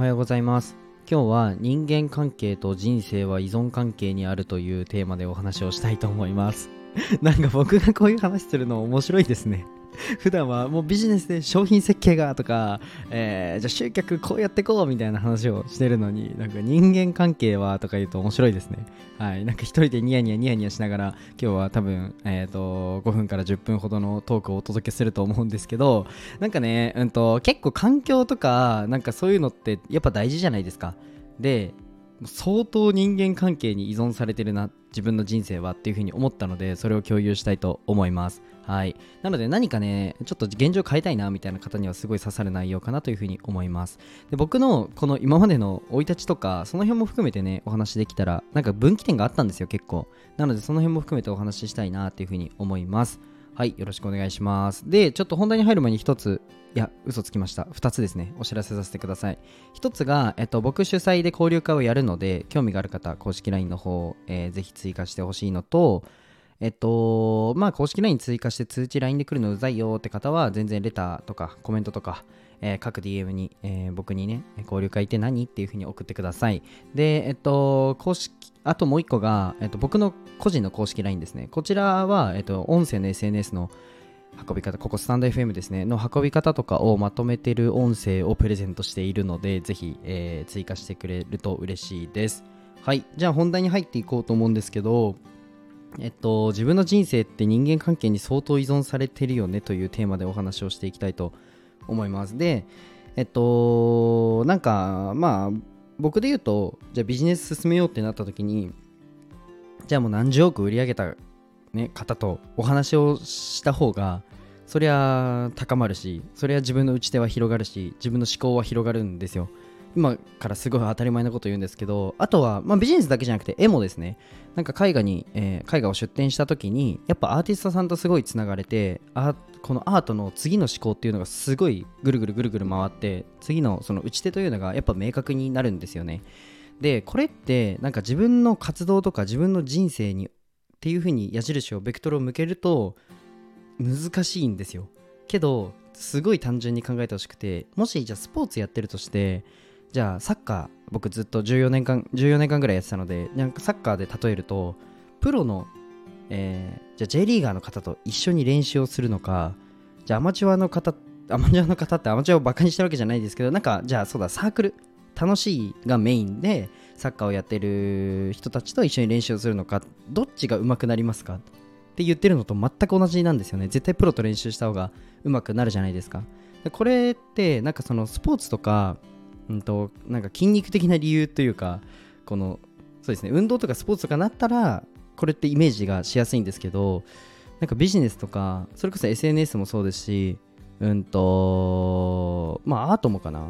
はようございます。今日は人間関係と人生は依存関係にあるというテーマでお話をしたいと思います。なんか僕がこういう話するの面白いですね。普段はもうビジネスで商品設計がとか、えー、じゃあ集客こうやってこうみたいな話をしてるのになんか人間関係はとか言うと面白いですね。はい。なんか一人でニヤニヤニヤニヤしながら今日は多分えっ、ー、と5分から10分ほどのトークをお届けすると思うんですけどなんかねうんと結構環境とかなんかそういうのってやっぱ大事じゃないですか。で相当人間関係に依存されてるな自分の人生はっていうふうに思ったのでそれを共有したいと思います。はいなので何かねちょっと現状変えたいなみたいな方にはすごい刺さる内容かなというふうに思いますで僕のこの今までの生い立ちとかその辺も含めてねお話できたらなんか分岐点があったんですよ結構なのでその辺も含めてお話ししたいなっていうふうに思いますはい、よろしくお願いします。で、ちょっと本題に入る前に一つ、いや、嘘つきました。二つですね、お知らせさせてください。一つが、えっと、僕主催で交流会をやるので、興味がある方、公式 LINE の方、えー、ぜひ追加してほしいのと、えっと、まあ、公式 LINE 追加して通知 LINE で来るのうざいよって方は、全然レターとかコメントとか、えー、各 DM に、えー、僕にね、交流会って何っていう風に送ってください。で、えっと、公式、あともう一個が、えっと、僕の個人の公式 LINE ですね。こちらは、えっと、音声の SNS の運び方、ここスタンド FM ですね、の運び方とかをまとめてる音声をプレゼントしているので、ぜひ、えー、追加してくれると嬉しいです。はい、じゃあ本題に入っていこうと思うんですけど、えっと、自分の人生って人間関係に相当依存されてるよねというテーマでお話をしていきたいと思います。で、えっと、なんか、まあ、僕で言うと、じゃあビジネス進めようってなった時に、じゃあもう何十億売り上げた、ね、方とお話をした方が、そりゃ高まるし、そりゃ自分の打ち手は広がるし、自分の思考は広がるんですよ。今からすごい当たり前のこと言うんですけど、あとは、まあ、ビジネスだけじゃなくて絵もですね、なんか絵画に、えー、絵画を出展した時に、やっぱアーティストさんとすごいつながれて、あこのアートの次の思考っていうのがすごいぐるぐるぐるぐる回って、次のその打ち手というのがやっぱ明確になるんですよね。で、これってなんか自分の活動とか自分の人生にっていう風に矢印をベクトルを向けると難しいんですよ。けど、すごい単純に考えてほしくて、もしじゃあスポーツやってるとして、じゃあサッカー僕ずっと14年間14年間ぐらいやってたのでなんかサッカーで例えるとプロの、えー、じゃあ J リーガーの方と一緒に練習をするのかじゃあアマチュアの方アマチュアの方ってアマチュアをバカにしてるわけじゃないですけどなんかじゃあそうだサークル楽しいがメインでサッカーをやってる人たちと一緒に練習をするのかどっちが上手くなりますか？って言ってるのと全く同じなんですよね。絶対プロと練習した方が上手くなるじゃないですか。これってなんかそのスポーツとかうんと、なんか筋肉的な理由というか、この、そうですね、運動とかスポーツとかなったら、これってイメージがしやすいんですけど、なんかビジネスとか、それこそ SNS もそうですし、うんと、まあアートもかな。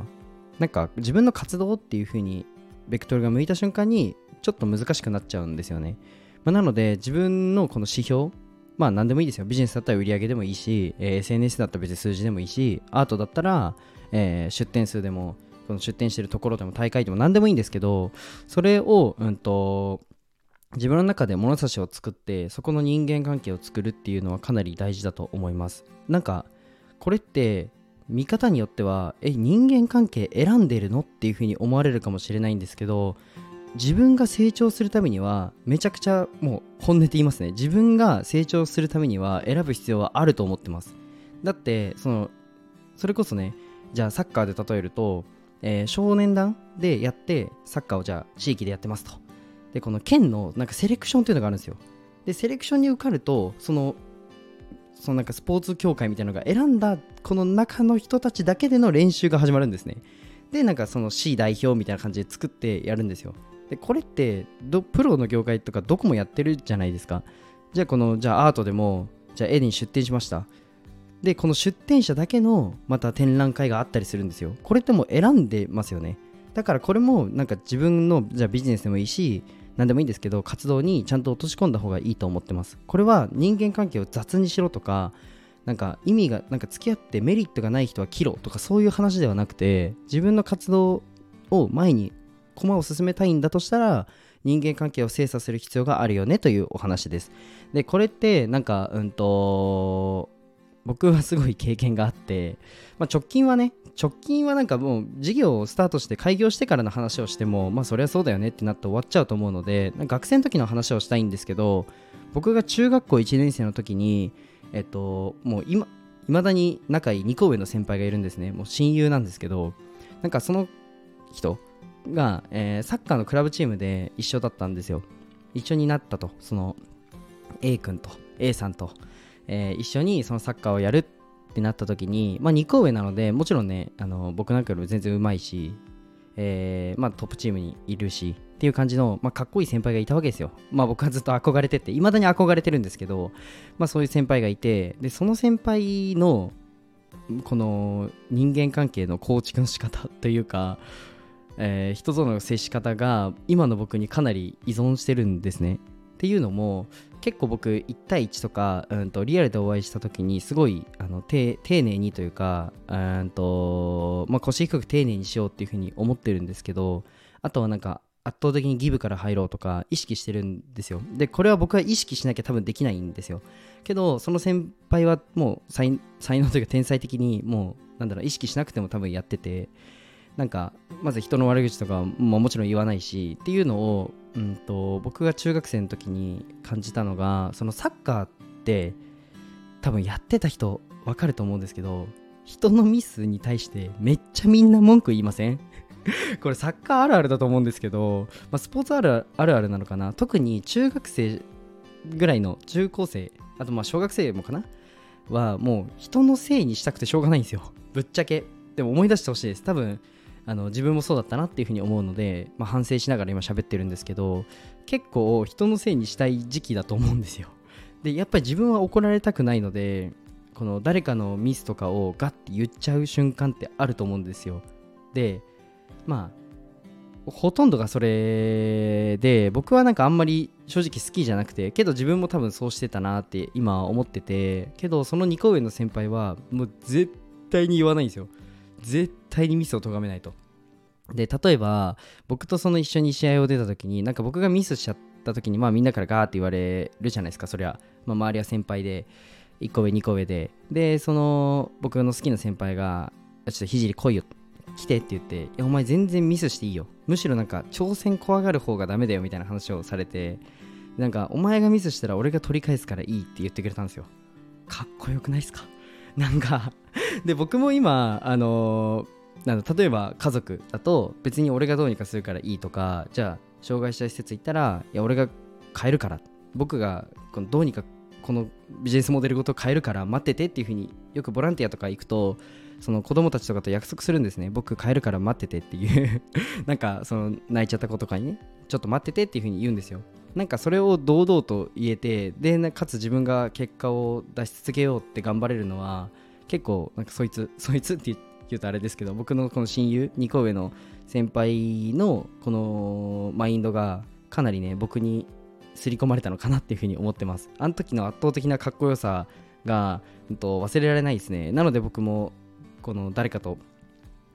なんか自分の活動っていう風にベクトルが向いた瞬間にちょっと難しくなっちゃうんですよね。まあ、なので自分のこの指標、まあ何でもいいですよ。ビジネスだったら売り上げでもいいし、えー、SNS だったら別に数字でもいいし、アートだったら、えー、出店数でもその出店してるところでも大会でも何でもいいんですけどそれを、うんと、自分の中で物差しを作ってそこの人間関係を作るっていうのはかなり大事だと思います。なんかこれって見方によってはえ人間関係選んでるのっていうふうに思われるかもしれないんですけど自分が成長するためにはめちゃくちゃもう本音で言いますね。自分が成長するためには選ぶ必要はあると思ってます。だってそのそれこそねじゃあサッカーで例えるとえー、少年団でやってサッカーをじゃあ地域でやってますと。でこの県のなんかセレクションっていうのがあるんですよ。でセレクションに受かるとそのそのなんかスポーツ協会みたいなのが選んだこの中の人たちだけでの練習が始まるんですね。でなんかその C 代表みたいな感じで作ってやるんですよ。でこれってプロの業界とかどこもやってるじゃないですか。じゃあこのじゃあアートでもじゃあ絵に出展しました。でこの出店者だけのまた展覧会があったりするんですよ。これってもう選んでますよね。だからこれもなんか自分のじゃあビジネスでもいいし何でもいいんですけど活動にちゃんと落とし込んだ方がいいと思ってます。これは人間関係を雑にしろとかなんか意味がなんか付き合ってメリットがない人は切ろとかそういう話ではなくて自分の活動を前に駒を進めたいんだとしたら人間関係を精査する必要があるよねというお話です。でこれってなんかうんと僕はすごい経験があって、まあ、直近はね直近はなんかもう事業をスタートして開業してからの話をしてもまあそりゃそうだよねってなって終わっちゃうと思うので学生の時の話をしたいんですけど僕が中学校1年生の時にえっともう今未だに仲いい2個上の先輩がいるんですね。もう親友なんですけどなんかその人が、えーサッカーのクラブチームで一緒だったんですよ。一緒になったと。その A 君と A さんと、えー一緒にそのサッカーをやるってなった時に、まあ、2個上なのでもちろんねあの僕なんかより全然うまいし、えーまあ、トップチームにいるしっていう感じの、まあ、かっこいい先輩がいたわけですよ。まあ僕はずっと憧れてて、いまだに憧れてるんですけど、まあそういう先輩がいて、で、その先輩の、この人間関係の構築の仕方 というか、えー人との接し方が今の僕にかなり依存してるんですね。っていうのも結構僕1対1とか、うん、とリアルでお会いした時にすごいあの丁寧にというか、うんとまあ、腰低く丁寧にしようっていうふうに思ってるんですけどあとはなんか圧倒的にギブから入ろうとか意識してるんですよ。でこれは僕は意識しなきゃ多分できないんですよ。けどその先輩はもう才才能というか天才的にもうなんだろう意識しなくても多分やっててなんかまず人の悪口とかももちろん言わないしっていうのを、うん、と僕が中学生の時に感じたのがそのサッカーって多分やってた人分かると思うんですけど人のミスに対してめっちゃみんな文句言いません？これサッカーあるあるだと思うんですけど、まあ、スポーツあるあるあるなのかな？特に中学生ぐらいの中高生あとまあ小学生もかな？はもう人のせいにしたくてしょうがないんですよ。ぶっちゃけ。でも思い出してほしいです。多分あの自分もそうだったなっていうふうに思うので、まあ、反省しながら今喋ってるんですけど結構人のせいにしたい時期だと思うんですよ。でやっぱり自分は怒られたくないのでこの誰かのミスとかをガッて言っちゃう瞬間ってあると思うんですよ。でまあほとんどがそれで僕はなんかあんまり正直好きじゃなくてけど自分も多分そうしてたなって今思っててけどその2個上の先輩はもう絶対に言わないんですよ。絶対にミスを咎めないと。で例えば僕とその一緒に試合を出た時になんか僕がミスしちゃった時にまあみんなからガーって言われるじゃないですかそりゃ、まあ、周りは先輩で1個上2個上で。でその僕の好きな先輩がちょっとひじり来いよ来てって言っていやお前全然ミスしていいよ。むしろなんか挑戦怖がる方がダメだよみたいな話をされてなんかお前がミスしたら俺が取り返すからいいって言ってくれたんですよかっこよくないですか？なんか で僕も今あのーなん例えば家族だと別に俺がどうにかするからいいとかじゃあ障害者施設行ったらいや俺が変えるから僕がこのどうにかこのビジネスモデルごと変えるから待っててっていう風によくボランティアとか行くとその子供たちとかと約束するんですね。僕変えるから待っててっていう。なんかその泣いちゃった子とかにねちょっと待っててっていう風に言うんですよ。なんかそれを堂々と言えてでかつ自分が結果を出し続けようって頑張れるのは結構なんかそいつそいつって言うとあれですけど僕のこの親友2個上の先輩のこのマインドがかなりね僕に刷り込まれたのかなっていうふうに思ってますあの時の圧倒的なかっこよさが、うんと、忘れられないですねなので僕もこの誰かと、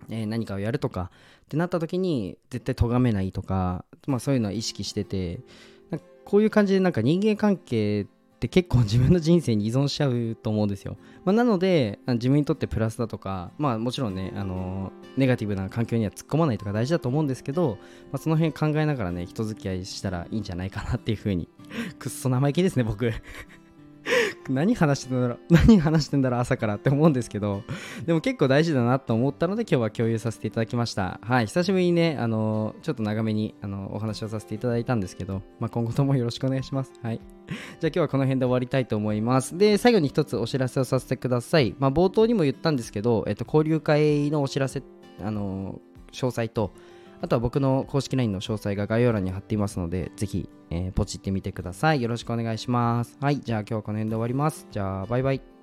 え何かをやるとかってなった時に絶対咎めないとか、まあ、そういうのは意識しててこういう感じでなんか人間関係って結構自分の人生に依存しちゃうと思うんですよ、まあ、なので自分にとってプラスだとかまあもちろんねあのネガティブな環境には突っ込まないとか大事だと思うんですけど、まあ、その辺考えながらね人付き合いしたらいいんじゃないかなっていうふうに。くっそ生意気ですね僕。何話してんだろう 何話してんだろう朝からって思うんですけどでも結構大事だなと思ったので今日は共有させていただきました。はい久しぶりにねあのちょっと長めにあのお話をさせていただいたんですけど、まあ、今後ともよろしくお願いします。はい。じゃあ今日はこの辺で終わりたいと思います。で最後に一つお知らせをさせてください。まあ冒頭にも言ったんですけど、えっと、交流会のお知らせあの詳細とあとは僕の公式 LINE の詳細が概要欄に貼っていますので、ぜひ、えーポチってみてください。よろしくお願いします。はい、じゃあ今日はこの辺で終わります。じゃあ、バイバイ。